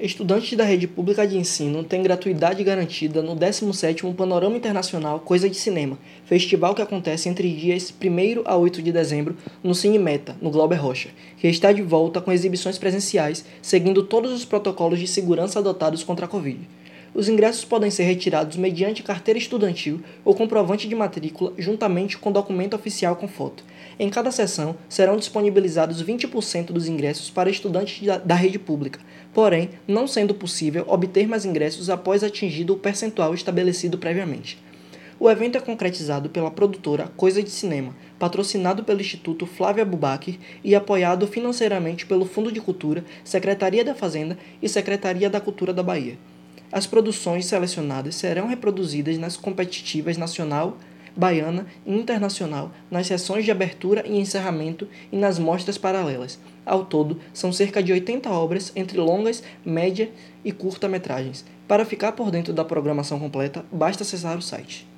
Estudantes da rede pública de ensino têm gratuidade garantida no 17º Panorama Internacional Coisa de Cinema, festival que acontece entre dias 1 a 8 de dezembro no Cine Meta, no Glauber Rocha, que está de volta com exibições presenciais, seguindo todos os protocolos de segurança adotados contra a Covid. Os ingressos podem ser retirados mediante carteira estudantil ou comprovante de matrícula, juntamente com documento oficial com foto. Em cada sessão, serão disponibilizados 20% dos ingressos para estudantes da rede pública, porém, não sendo possível obter mais ingressos após atingido o percentual estabelecido previamente. O evento é concretizado pela produtora Coisa de Cinema, patrocinado pelo Instituto Flávia Bubaquer e apoiado financeiramente pelo Fundo de Cultura, Secretaria da Fazenda e Secretaria da Cultura da Bahia. As produções selecionadas serão reproduzidas nas competitivas nacional, baiana e internacional, nas sessões de abertura e encerramento e nas mostras paralelas. Ao todo, são cerca de 80 obras entre longas, média e curta-metragens. Para ficar por dentro da programação completa, basta acessar o site.